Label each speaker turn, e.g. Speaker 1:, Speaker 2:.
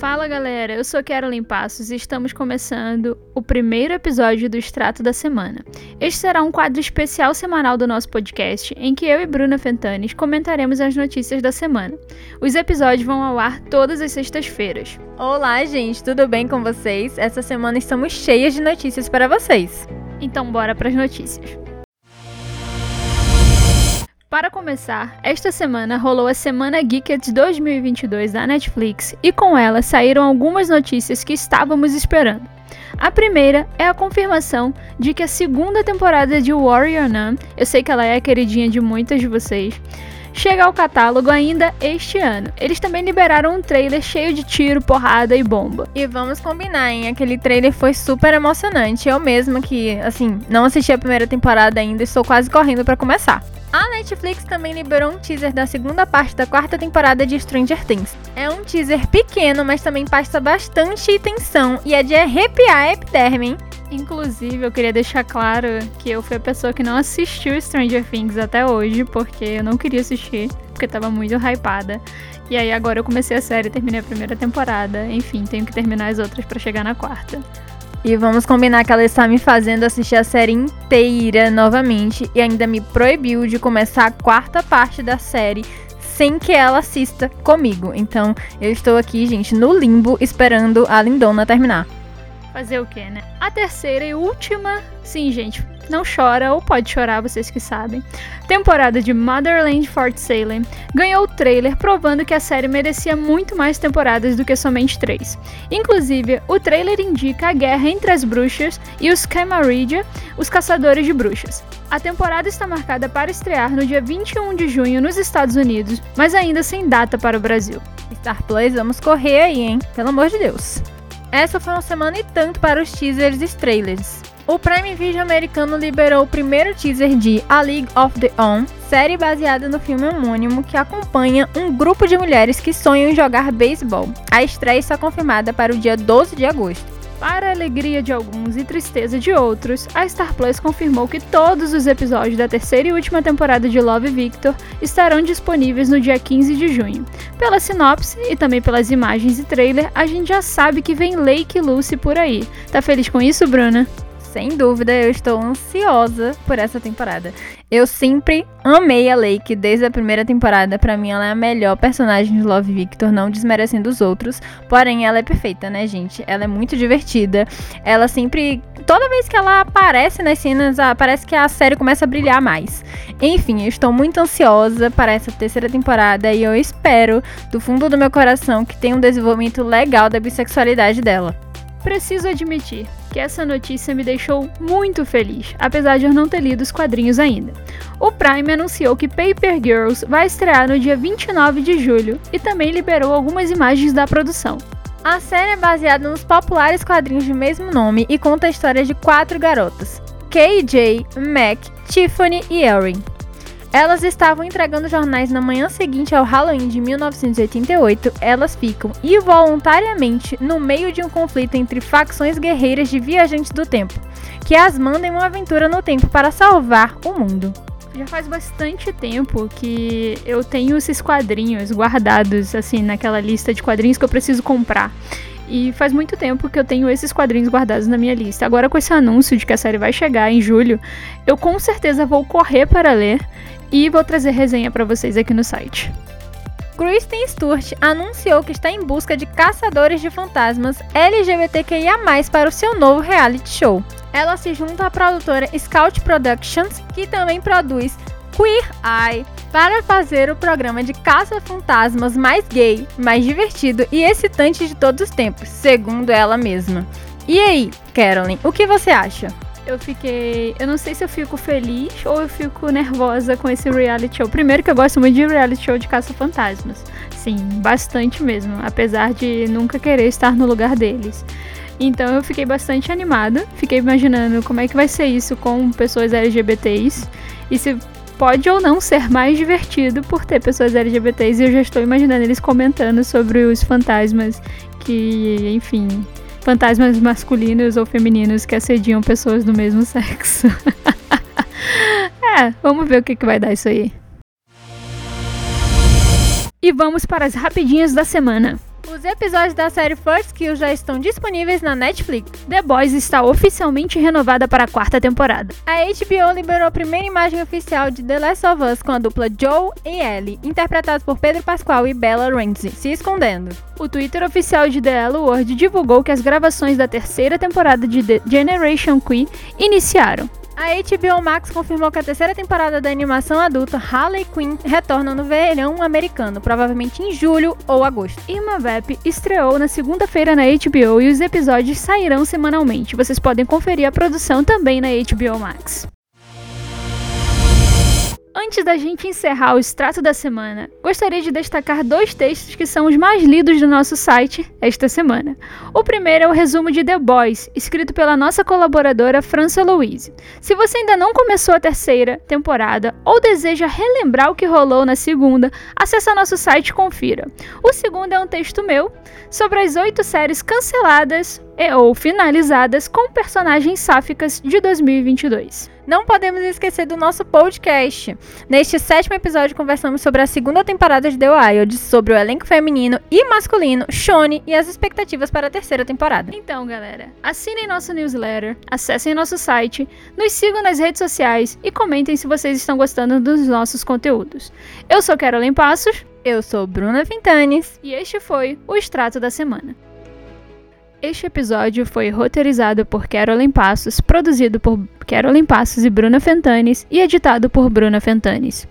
Speaker 1: Fala galera, eu sou Carolyn Passos e estamos começando o primeiro episódio do Extrato da Semana. Este será um quadro especial semanal do nosso podcast em que eu e Bruna Fentanes comentaremos as notícias da semana. Os episódios vão ao ar todas as sextas-feiras.
Speaker 2: Olá, gente, tudo bem com vocês? Essa semana estamos cheias de notícias para vocês.
Speaker 1: Então, bora para as notícias. Para começar, esta semana rolou a Semana Geekets 2022 da Netflix e com ela saíram algumas notícias que estávamos esperando. A primeira é a confirmação de que a segunda temporada de Warrior Nun, eu sei que ela é a queridinha de muitas de vocês, chega ao catálogo ainda este ano. Eles também liberaram um trailer cheio de tiro, porrada e bomba.
Speaker 2: E vamos combinar, hein? Aquele trailer foi super emocionante. Eu mesma que, assim, não assisti a primeira temporada ainda, estou quase correndo para começar. A Netflix também liberou um teaser da segunda parte da quarta temporada de Stranger Things. É um teaser pequeno, mas também passa bastante tensão e é de arrepiar a epiderme, hein?
Speaker 1: Inclusive, eu queria deixar claro que eu fui a pessoa que não assistiu Stranger Things até hoje, porque eu não queria assistir, porque tava muito hypada. E aí agora eu comecei a série, terminei a primeira temporada, enfim, tenho que terminar as outras para chegar na quarta.
Speaker 2: E vamos combinar que ela está me fazendo assistir a série inteira novamente e ainda me proibiu de começar a quarta parte da série sem que ela assista comigo. Então eu estou aqui, gente, no limbo esperando a Lindona terminar.
Speaker 1: Fazer o quê, né? A terceira e última, sim, gente, não chora ou pode chorar, vocês que sabem. Temporada de Motherland Fort Salem ganhou o trailer provando que a série merecia muito mais temporadas do que somente três. Inclusive, o trailer indica a guerra entre as bruxas e os Camarilla, os caçadores de bruxas. A temporada está marcada para estrear no dia 21 de junho nos Estados Unidos, mas ainda sem data para o Brasil.
Speaker 2: Star Plus, vamos correr aí, hein? Pelo amor de Deus. Essa foi uma semana e tanto para os teasers e trailers. O Prime Video americano liberou o primeiro teaser de A League of Their Own, série baseada no filme homônimo que acompanha um grupo de mulheres que sonham em jogar beisebol. A estreia está confirmada para o dia 12 de agosto.
Speaker 1: Para a alegria de alguns e tristeza de outros, a Star Plus confirmou que todos os episódios da terceira e última temporada de Love Victor estarão disponíveis no dia 15 de junho. Pela sinopse e também pelas imagens e trailer, a gente já sabe que vem Lake Lucy por aí. Tá feliz com isso, Bruna?
Speaker 2: Sem dúvida, eu estou ansiosa por essa temporada. Eu sempre amei a Lake desde a primeira temporada. Para mim, ela é a melhor personagem de Love Victor, não desmerecendo os outros. Porém, ela é perfeita, né, gente? Ela é muito divertida. Ela sempre. Toda vez que ela aparece nas cenas, parece que a série começa a brilhar mais. Enfim, eu estou muito ansiosa para essa terceira temporada e eu espero, do fundo do meu coração, que tenha um desenvolvimento legal da bissexualidade dela.
Speaker 1: Preciso admitir que essa notícia me deixou muito feliz, apesar de eu não ter lido os quadrinhos ainda. O Prime anunciou que Paper Girls vai estrear no dia 29 de julho e também liberou algumas imagens da produção.
Speaker 2: A série é baseada nos populares quadrinhos de mesmo nome e conta a história de quatro garotas: KJ, Mac, Tiffany e Erin. Elas estavam entregando jornais na manhã seguinte ao Halloween de 1988. Elas ficam involuntariamente no meio de um conflito entre facções guerreiras de viajantes do tempo, que as mandam em uma aventura no tempo para salvar o mundo.
Speaker 1: Já faz bastante tempo que eu tenho esses quadrinhos guardados assim naquela lista de quadrinhos que eu preciso comprar. E faz muito tempo que eu tenho esses quadrinhos guardados na minha lista. Agora, com esse anúncio de que a série vai chegar em julho, eu com certeza vou correr para ler e vou trazer resenha para vocês aqui no site.
Speaker 2: Kristen Stewart anunciou que está em busca de caçadores de fantasmas LGBTQIA+, para o seu novo reality show. Ela se junta à produtora Scout Productions, que também produz Queer Eye, para fazer o programa de caça-fantasmas mais gay, mais divertido e excitante de todos os tempos, segundo ela mesma. E aí, Carolyn, o que você acha?
Speaker 1: eu fiquei. Eu não sei se eu fico feliz ou eu fico nervosa com esse reality show. Primeiro que eu gosto muito de reality show de caça-fantasmas. Sim, bastante mesmo. Apesar de nunca querer estar no lugar deles. Então eu fiquei bastante animada. Fiquei imaginando como é que vai ser isso com pessoas LGBTs. E se pode ou não ser mais divertido por ter pessoas LGBTs. E eu já estou imaginando eles comentando sobre os fantasmas que, enfim, fantasmas masculinos ou femininos que assediam pessoas do mesmo sexo. é, vamos ver o que, que vai dar isso aí. E vamos para as rapidinhas da semana.
Speaker 2: Os episódios da série First Kill já estão disponíveis na Netflix.
Speaker 1: The Boys está oficialmente renovada para a quarta temporada.
Speaker 2: A HBO liberou a primeira imagem oficial de The Last of Us com a dupla Joe e Ellie, interpretados por Pedro Pascal e Bella Ramsey, se escondendo.
Speaker 1: O Twitter oficial de The L Word divulgou que as gravações da terceira temporada de The Generation Queen iniciaram.
Speaker 2: A HBO Max confirmou que a terceira temporada da animação adulta Harley Quinn retorna no verão americano, provavelmente em julho ou agosto.
Speaker 1: Irma Vep estreou na segunda-feira na HBO e os episódios sairão semanalmente. Vocês podem conferir a produção também na HBO Max. Antes da gente encerrar o extrato da semana, gostaria de destacar dois textos que são os mais lidos do nosso site esta semana. O primeiro é o resumo de The Boys, escrito pela nossa colaboradora França Louise. Se você ainda não começou a terceira temporada ou deseja relembrar o que rolou na segunda, acesse nosso site e confira. O segundo é um texto meu sobre as oito séries canceladas e ou finalizadas com personagens sáficas de 2022.
Speaker 2: Não podemos esquecer do nosso podcast. Neste sétimo episódio, conversamos sobre a segunda temporada de The Wild, sobre o elenco feminino e masculino, Shone e as expectativas para a terceira temporada.
Speaker 1: Então, galera, assinem nosso newsletter, acessem nosso site, nos sigam nas redes sociais e comentem se vocês estão gostando dos nossos conteúdos. Eu sou Carolyn Passos.
Speaker 2: Eu sou Bruna Fintanes.
Speaker 1: E este foi o Extrato da Semana. Este episódio foi roteirizado por Carolyn Passos, produzido por Carolyn Passos e Bruna Fentanes e editado por Bruna Fentanes.